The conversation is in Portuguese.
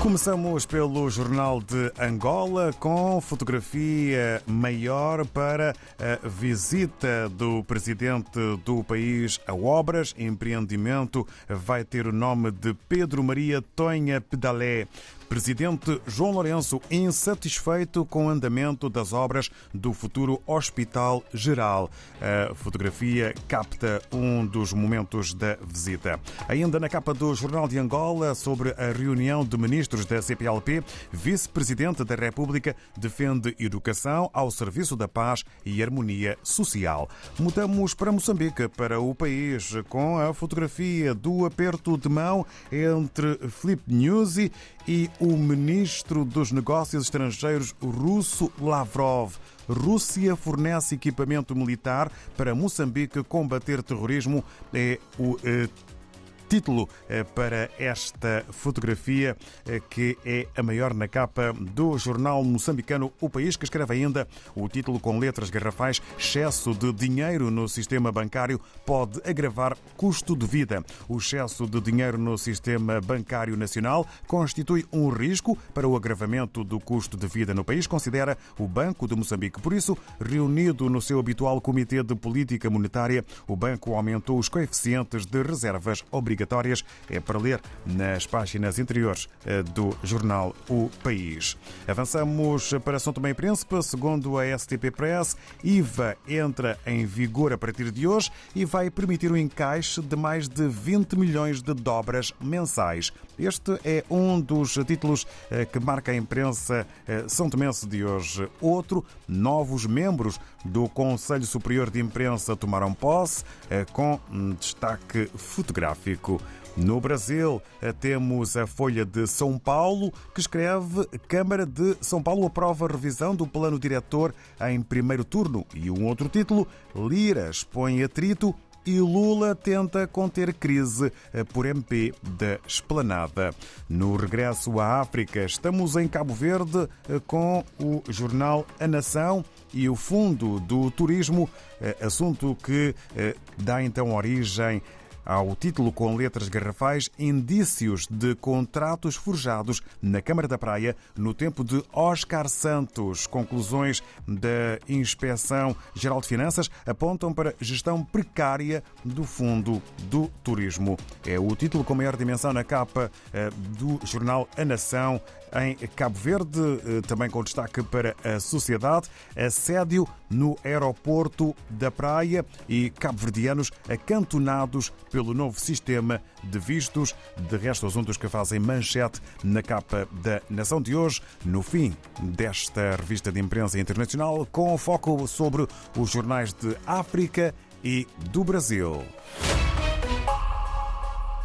Começamos pelo Jornal de Angola com fotografia maior para a visita do presidente do país a obras. Empreendimento vai ter o nome de Pedro Maria Tonha Pedalé. Presidente João Lourenço insatisfeito com o andamento das obras do futuro Hospital Geral. A fotografia capta um dos momentos da visita. Ainda na capa do Jornal de Angola, sobre a reunião de ministros da CPLP, vice-presidente da República defende educação ao serviço da paz e harmonia social. Mudamos para Moçambique, para o país, com a fotografia do aperto de mão entre Filipe Nyusi e o ministro dos Negócios Estrangeiros russo Lavrov. Rússia fornece equipamento militar para Moçambique combater terrorismo. É o eh, título eh, para esta fotografia, eh, que é a maior na capa do jornal moçambicano O País, que escreve ainda o título com letras garrafais: Excesso de dinheiro no sistema bancário pode agravar custo de vida. O excesso de dinheiro no sistema bancário nacional constitui um risco para o agravamento do custo de vida no país, considera o Banco de Moçambique. Por isso, reunido no seu habitual Comitê de Política Monetária, o banco aumentou os coeficientes de reservas obrigatórias obrigatórias é para ler nas páginas interiores eh, do jornal O País. Avançamos para São Tomé e Príncipe. Segundo a STP Press, IVA entra em vigor a partir de hoje e vai permitir o encaixe de mais de 20 milhões de dobras mensais. Este é um dos títulos eh, que marca a imprensa eh, são tomense de hoje. Outro, novos membros do Conselho Superior de Imprensa tomaram posse, com destaque fotográfico. No Brasil, eh, temos a Folha de São Paulo, que escreve Câmara de São Paulo aprova revisão do plano diretor em primeiro turno. E um outro título, Lira expõe atrito e Lula tenta conter crise eh, por MP da Esplanada. No regresso à África, estamos em Cabo Verde eh, com o jornal A Nação e o Fundo do Turismo, assunto que dá então origem ao título com letras garrafais Indícios de contratos forjados na Câmara da Praia no tempo de Oscar Santos. Conclusões da Inspeção Geral de Finanças apontam para gestão precária do Fundo do Turismo. É o título com maior dimensão na capa eh, do jornal A Nação em Cabo Verde, eh, também com destaque para a sociedade, assédio no aeroporto da Praia e cabo-verdianos acantonados pelo novo sistema de vistos. De resto, assuntos que fazem manchete na capa da Nação de hoje, no fim desta revista de imprensa internacional, com foco sobre os jornais de África e do Brasil.